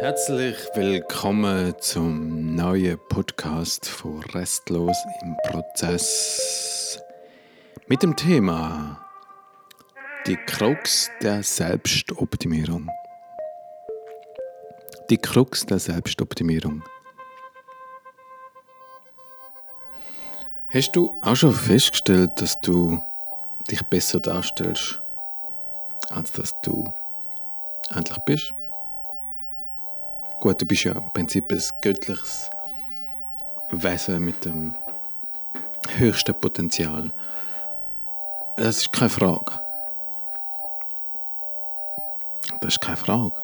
Herzlich willkommen zum neuen Podcast von Restlos im Prozess mit dem Thema Die Krux der Selbstoptimierung. Die Krux der Selbstoptimierung. Hast du auch schon festgestellt, dass du dich besser darstellst, als dass du eigentlich bist? Gut, du bist ja im Prinzip ein göttliches Wesen mit dem höchsten Potenzial. Das ist keine Frage. Das ist keine Frage.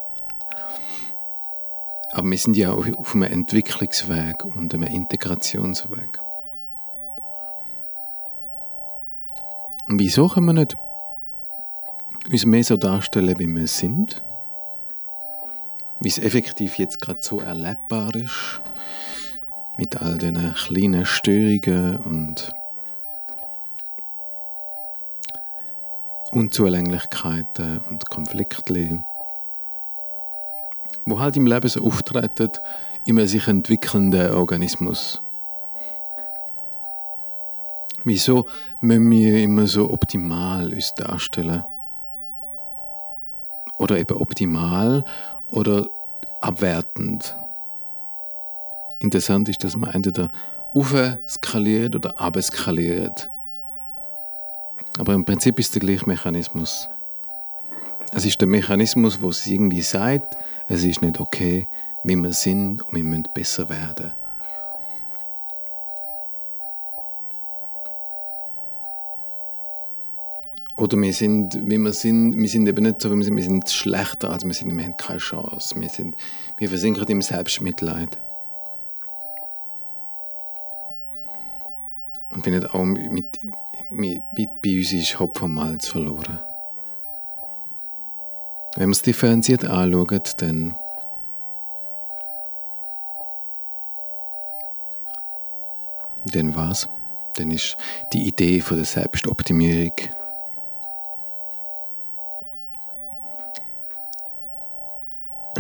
Aber wir sind ja auf einem Entwicklungsweg und einem Integrationsweg. Und wieso können wir nicht uns mehr so darstellen, wie wir sind? Wie es effektiv jetzt gerade so erlebbar ist, mit all diesen kleinen Störungen und Unzulänglichkeiten und Konflikten, wo halt im Leben so auftreten, immer sich entwickelnden Organismus. Wieso müssen wir immer so optimal uns darstellen? Oder eben optimal oder abwertend. Interessant ist, dass man entweder skaliert oder abskaliert. Aber im Prinzip ist der gleiche Mechanismus. Es ist der Mechanismus, wo es irgendwie sagt, es ist nicht okay, wie wir sind und wir müssen besser werden. Oder wir sind, wie wir sind, wir sind eben nicht so, wie wir sind, wir sind schlechter, als wir sind, wir haben keine Chance. Wir, sind, wir versinken im Selbstmitleid. Und wenn nicht auch mit, mit, mit bei uns ist Hopf und Malz verloren. Wenn man es differenziert anschaut, dann dann was? Dann ist die Idee von der Selbstoptimierung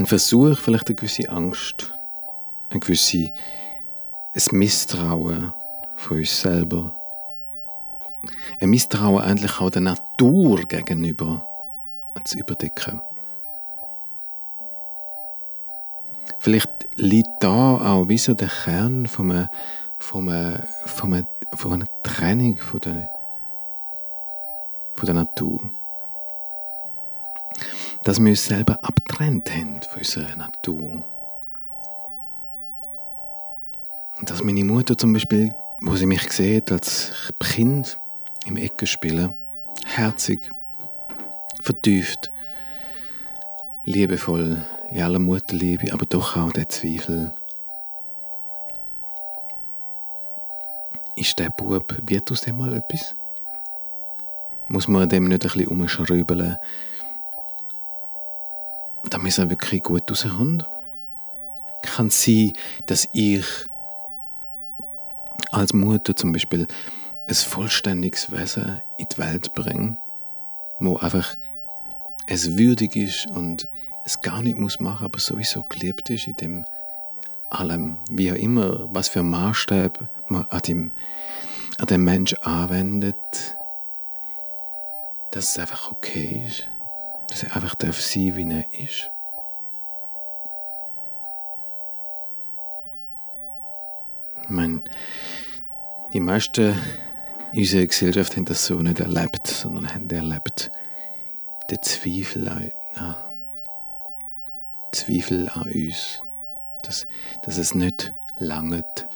ein Versuch, vielleicht eine gewisse Angst, ein gewisses Misstrauen von uns selber. Ein Misstrauen eigentlich auch der Natur gegenüber zu überdecken. Vielleicht liegt da auch wie so der Kern von einer, von einer, von einer, von einer Trennung von der, von der Natur dass wir uns selber abtrennt haben von unserer Natur. Und dass meine Mutter zum Beispiel, wo sie mich sieht als Kind im Ecke spielen, herzig, vertieft, liebevoll, in aller Mutterliebe, aber doch auch der Zweifel. Ist der Bub, wird aus dem mal etwas? Muss man dem nicht ein bisschen umschrübeln, damit es auch wirklich gut rauskommt? Kann es sein, dass ich als Mutter zum Beispiel ein vollständiges Wesen in die Welt bringe, wo einfach es würdig ist und es gar nicht muss machen, aber sowieso geliebt ist in dem allem, wie auch immer, was für Maßstab man an dem, an dem Mensch anwendet, dass es einfach okay ist dass er einfach darf sein, wie er ist. Ich meine, die meisten in unserer Gesellschaft haben das so nicht erlebt, sondern haben erlebt den Zweifel an, an, Zweifel an uns, dass, dass es nicht langt,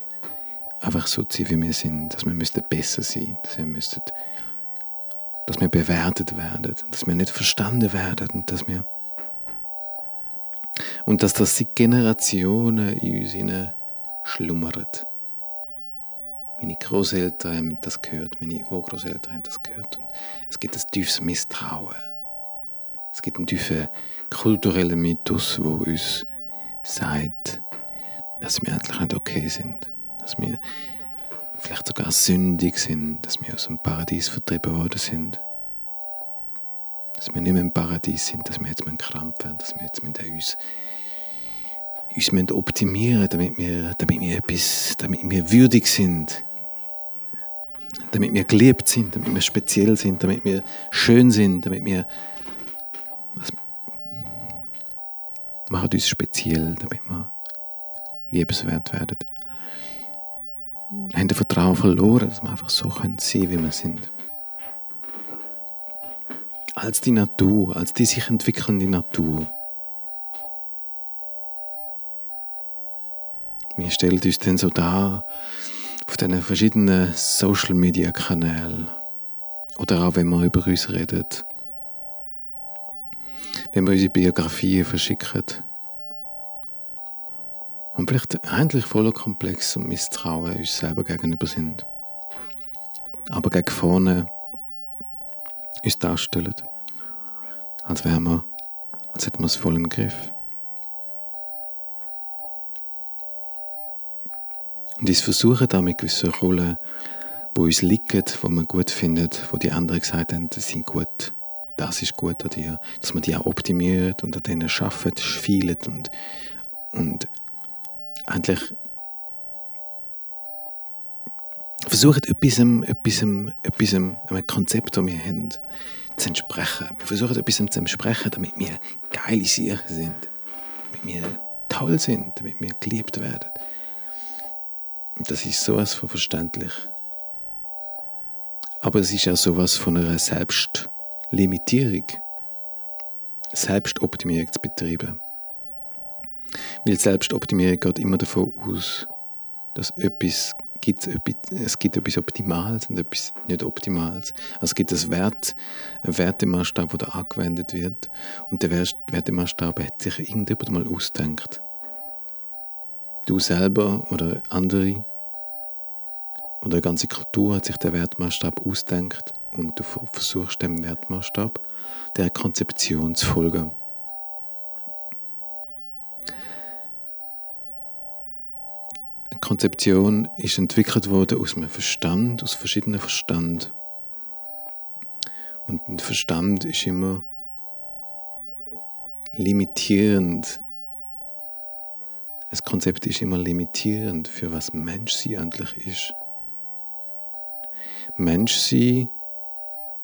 einfach so zu sein, wie wir sind, dass wir besser sein dass wir dass wir bewertet werden, dass wir nicht verstanden werden und dass wir und dass das seit Generationen in uns schlummert. Meine Großeltern haben das gehört, meine Urgroßeltern haben das gehört. Und es gibt ein tiefes Misstrauen. Es gibt einen tiefen kulturellen Mythos, wo uns sagt, dass wir eigentlich nicht okay sind, dass wir vielleicht sogar sündig sind, dass wir aus dem Paradies vertrieben worden sind. Dass wir nicht mehr im Paradies sind, dass wir jetzt mit Krampf haben, dass wir jetzt mit uns uns müssen optimieren damit wir, damit wir etwas, damit wir würdig sind. Damit wir geliebt sind, damit wir speziell sind, damit wir schön sind, damit wir was, macht uns speziell, damit wir liebenswert werden. Haben das Vertrauen verloren, dass wir einfach so sein können wie wir sind. Als die Natur, als die sich entwickelnde Natur. Wir stellen uns dann so dar auf diesen verschiedenen Social Media Kanälen oder auch wenn wir über uns reden, wenn wir unsere Biografien verschicken vielleicht eigentlich voller Komplex und Misstrauen uns selber gegenüber sind, aber gegen vorne uns darstellen, als wären wir, als hätten wir es voll im Griff. Und uns versuchen damit gewisse Rollen, wo uns liegen, wo man gut findet, wo die anderen gesagt haben, das sind gut, das ist gut an dir, dass man die auch optimiert und an denen arbeitet, spielt und, und endlich versucht etwas, etwas, etwas, einem Konzept, das wir haben, zu entsprechen. Wir versuchen etwas zu entsprechen, damit wir geile Sachen sind, damit wir toll sind, damit wir geliebt werden. Das ist sowas von verständlich. Aber es ist auch sowas von einer Selbstlimitierung, Selbstoptimierung zu betreiben. Weil Selbstoptimierung geht immer davon aus, dass etwas gibt, es gibt etwas Optimales und etwas nicht Optimales. Also es gibt einen Wert, einen Wertemaßstab, der angewendet wird und der Wertemaßstab hat sich irgendjemand mal ausgedacht du selber oder andere oder eine ganze Kultur hat sich der Wertmaßstab ausdenkt und du versuchst dem Wertmaßstab der Konzeption zu folgen. Konzeption ist entwickelt worden aus einem Verstand, aus verschiedenen Verstand. Und ein Verstand ist immer limitierend das Konzept ist immer limitierend für was Mensch sie eigentlich ist. Mensch sie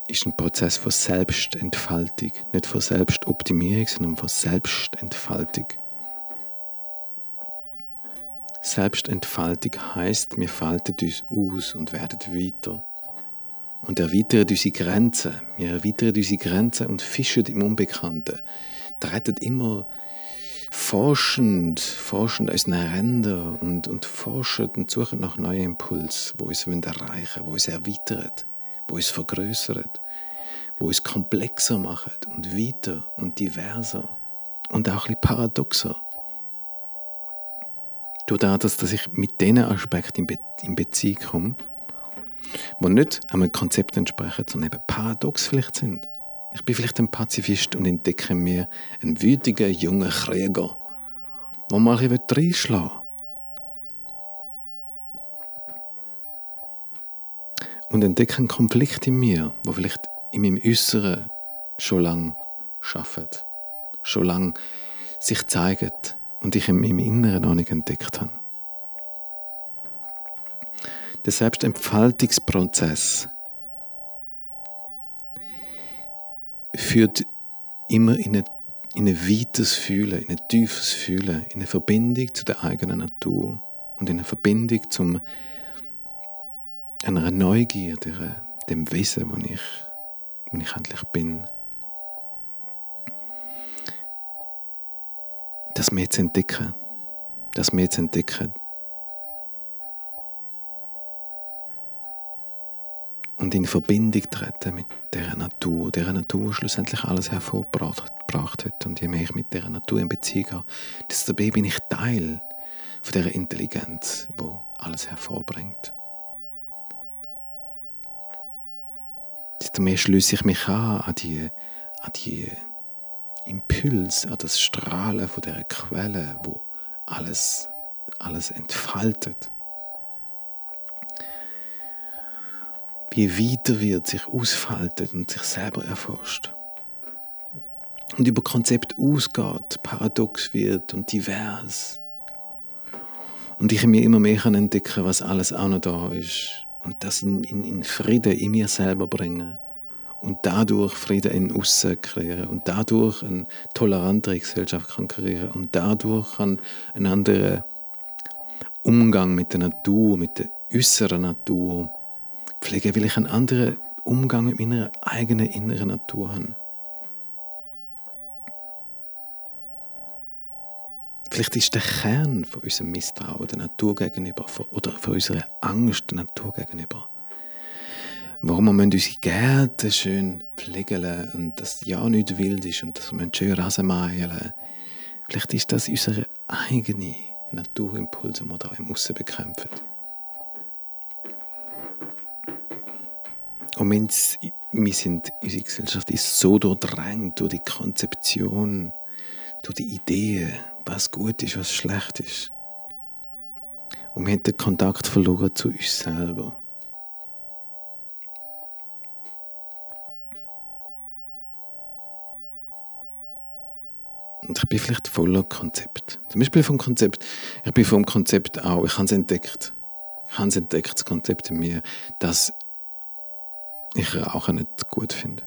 ist ein Prozess von Selbstentfaltung, nicht von Selbstoptimierung, sondern von Selbstentfaltung. Selbstentfaltung heißt, wir falten uns aus und werden weiter und erweitern unsere Grenzen. Wir erweitern unsere Grenzen und fischen im Unbekannten. Treten immer forschend, forschend unseren Rändern und, und forschen und suchen nach neuen Impulsen, wo uns erreichen wo uns erweitert, wo uns vergrößert, wo uns komplexer macht und weiter und diverser und auch ein bisschen paradoxer. Durch das, dass ich mit diesen Aspekten in, Be in Beziehung komme, die nicht einem Konzept entsprechen, sondern eben paradox vielleicht sind. Ich bin vielleicht ein Pazifist und entdecke mir einen wütigen jungen Krieger, der mal ein reinschlagen will. Und entdecke einen Konflikt in mir, der vielleicht in meinem Äußeren schon lange arbeitet, schon lange sich zeigt und ich in meinem Inneren noch nicht entdeckt habe. Der Selbstentfaltungsprozess führt immer in, eine, in ein weites Fühlen, in ein tiefes Fühlen, in eine Verbindung zu der eigenen Natur und in eine Verbindung zum einer Neugier, dem Wesen, wo ich, wo ich endlich bin. Das mehr zu entdecken, das mehr zu entdecken, und in Verbindung treten mit der Natur, der Natur schlussendlich alles hervorgebracht hat. Und je mehr ich mit der Natur in Beziehung habe, desto mehr bin ich Teil von der Intelligenz, wo alles hervorbringt. Desto mehr schließe ich mich an an die, an die Impuls, an das Strahlen von der Quelle, wo alles, alles entfaltet. wie weiter wird sich ausfaltet und sich selber erforscht. und über Konzept ausgeht, paradox wird und divers. Und ich mir immer mehr entdecken, was alles auch noch da ist. Und das in, in, in Frieden in mir selber bringen. Und dadurch Frieden in Aussen kreieren. Und dadurch eine tolerantere Gesellschaft kann kreieren. Und dadurch kann ein anderer Umgang mit der Natur, mit der äußeren Natur pflegen, weil ich einen anderen Umgang mit meiner eigenen inneren Natur habe. Vielleicht ist der Kern von unserem Misstrauen der Natur gegenüber oder von unserer Angst der Natur gegenüber. Warum wir unsere Gärten schön pflegen und dass ja nichts wild ist und dass wir schön Rasen mähen. Vielleicht ist das unsere eigene Naturimpulse, die wir da im Aussen bekämpfen. Und wir sind, unsere Gesellschaft ist so durchdrängt durch die Konzeption, durch die Ideen, was gut ist, was schlecht ist. Und wir haben den Kontakt verloren zu uns selber. Und ich bin vielleicht voller Konzept. Zum Beispiel vom Konzept. Ich bin vom Konzept auch. Ich habe es entdeckt. Ich habe es entdeckt, das Konzept in mir, dass ich Rauchen nicht gut finde.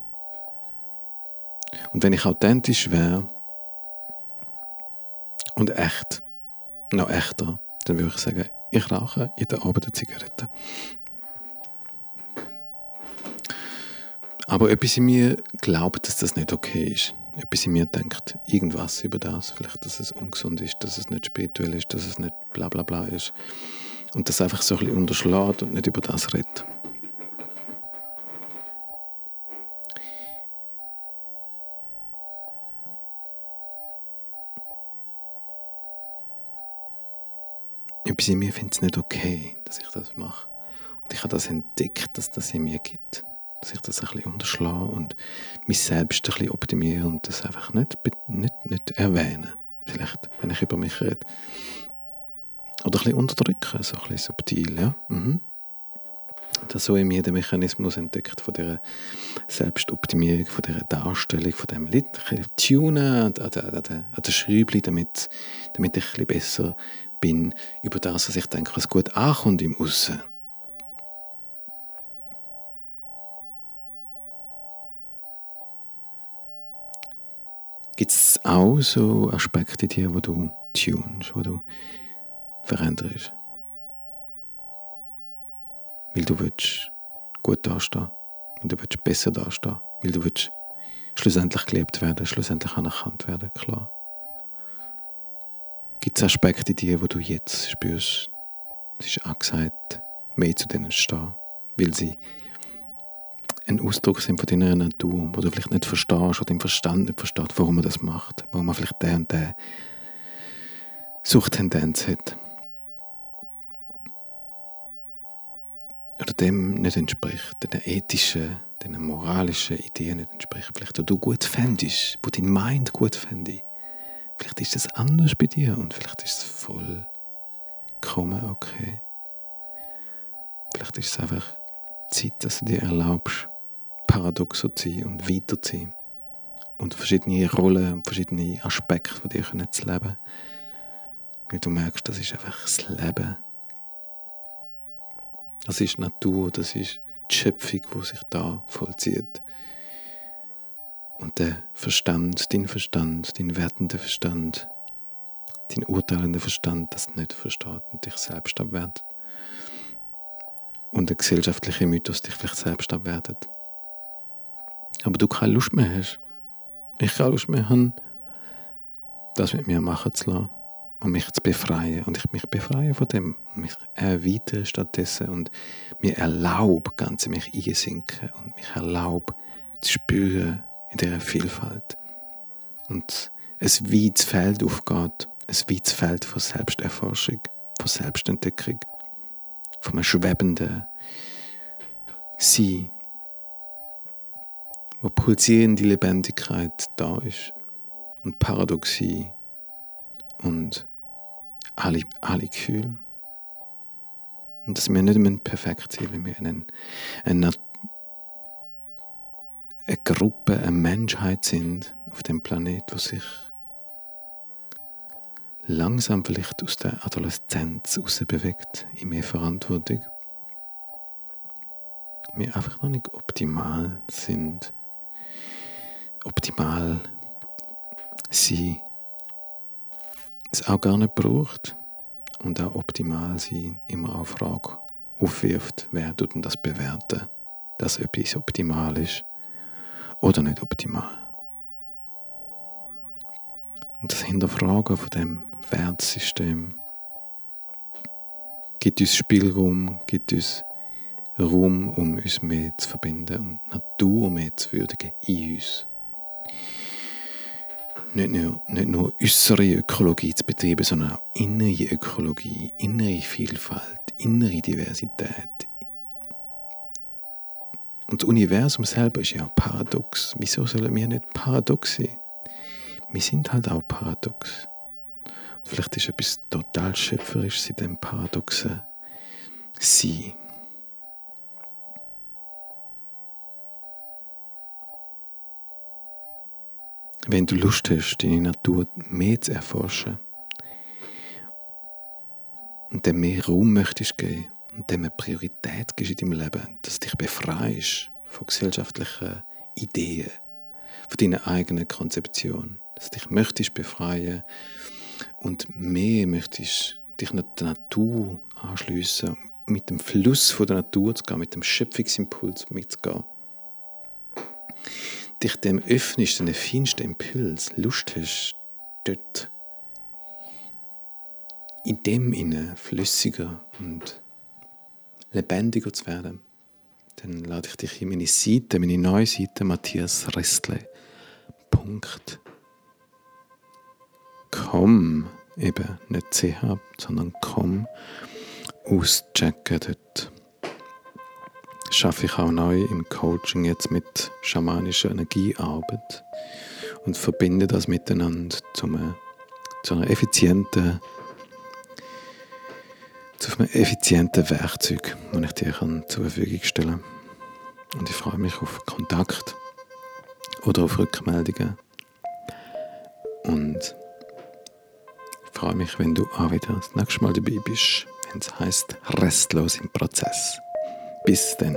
Und wenn ich authentisch wäre, und echt, noch echter, dann würde ich sagen, ich rauche jeden Abend eine Zigarette. Aber etwas in mir glaubt, dass das nicht okay ist. Etwas in mir denkt irgendwas über das. Vielleicht, dass es ungesund ist, dass es nicht spirituell ist, dass es nicht bla bla bla ist. Und das einfach so ein bisschen unterschlägt und nicht über das redet. etwas in mir findet es nicht okay, dass ich das mache. Und ich habe das entdeckt, dass das in mir gibt. Dass ich das ein bisschen unterschlage und mich selbst ein bisschen optimiere und das einfach nicht, nicht, nicht erwähne. Vielleicht, wenn ich über mich rede. Oder ein bisschen unterdrücken, so ein bisschen subtil, ja. Mhm. Das so in mir den Mechanismus entdeckt von dieser Selbstoptimierung, von dieser Darstellung, von dem Lied, tunen an, an, an, der Schräubchen, damit, damit ich ein bisschen besser bin über das, was ich denke, was gut ankommt im Aussen. Gibt es auch so Aspekte in dir, wo du tunst, wo du veränderst? Weil du willst gut dastehen, weil du willst besser dastehen, weil du willst schlussendlich gelebt werden, schlussendlich anerkannt werden, klar. Gibt es Aspekte in dir, wo du jetzt spürst, es ist angesagt, mehr zu denen zu stehen, weil sie ein Ausdruck sind von deiner Natur, wo du vielleicht nicht verstehst oder im Verstand nicht verstehst, warum man das macht, warum man vielleicht der und der Suchttendenz hat. Oder dem nicht entspricht, den ethischen, den moralischen Ideen nicht entspricht, vielleicht, wo du gut fändest, wo dein Mind gut fände. Vielleicht ist es anders bei dir und vielleicht ist es vollkommen okay. Vielleicht ist es einfach Zeit, dass du dir erlaubst, paradox zu sein und weiterzuziehen und verschiedene Rollen und verschiedene Aspekte von dir zu leben. Weil du merkst, das ist einfach das Leben. Das ist Natur, das ist die Schöpfung, die sich da vollzieht. Und der Verstand, dein Verstand, dein wertender Verstand, dein urteilender Verstand, das nicht versteht und dich selbst abwertet. Und der gesellschaftliche Mythos dich vielleicht selbst abwertet. Aber du keine Lust mehr hast. Ich keine Lust mehr habe, das mit mir machen zu lassen und mich zu befreien. Und ich mich befreie von dem, mich erweitere stattdessen und mir erlaube, ganz in mich einsinken und mich erlaube, zu spüren, in dieser Vielfalt. Und ein weites Feld aufgeht, ein weites Feld von Selbsterforschung, von Selbstentdeckung, von einem schwebenden Sein, wo pulsierende Lebendigkeit da ist und Paradoxie und alle, alle Gefühle. Und dass wir nicht perfekt sind, wenn wir eine, eine eine Gruppe, eine Menschheit sind, auf dem Planet, wo sich langsam vielleicht aus der Adoleszenz bewegt, in mehr Verantwortung. Wir einfach noch nicht optimal sind. Optimal sein es auch gar nicht braucht und auch optimal sein immer auch Frage aufwirft, wer tut denn das bewerten, dass etwas optimal ist oder nicht optimal. Und das Hinterfragen von dem Wertsystem gibt uns Spielraum, gibt uns Raum, um uns mehr zu verbinden und Natur mehr zu würdigen in uns. Nicht nur, nicht nur äußere Ökologie zu betreiben, sondern auch innere Ökologie, innere Vielfalt, innere Diversität. Und das Universum selber ist ja paradox. Wieso sollen wir nicht paradox sein? Wir sind halt auch paradox. Vielleicht ist etwas total Schöpferisches in dem paradoxen Sein. Wenn du Lust hast, deine Natur mehr zu erforschen und dem mehr Raum möchtest geben und dem eine Priorität gibst in deinem Leben, dass du dich befreist von gesellschaftlichen Ideen, von deiner eigenen Konzeption, dass du dich möchtest befreien und mehr möchtest dich der Natur anschliessen, mit dem Fluss von der Natur zu gehen, mit dem Schöpfungsimpuls mitzugehen. Dich dem öffnest, den feinsten Impuls, Lust hast, dort. In dem inne flüssiger und lebendiger zu werden, dann lade ich dich in meine Seite, meine neue Seite, matthiasrestle.com eben nicht ch, sondern com. Auschecken. Dort schaffe ich auch neu im Coaching jetzt mit schamanischer Energiearbeit und verbinde das miteinander zu einer, zu einer effizienten zu einem effizienten Werkzeug, das ich dir zur Verfügung stellen kann. Und ich freue mich auf Kontakt oder auf Rückmeldungen. Und freue mich, wenn du auch wieder das nächste Mal dabei bist, wenn es heißt Restlos im Prozess. Bis dann.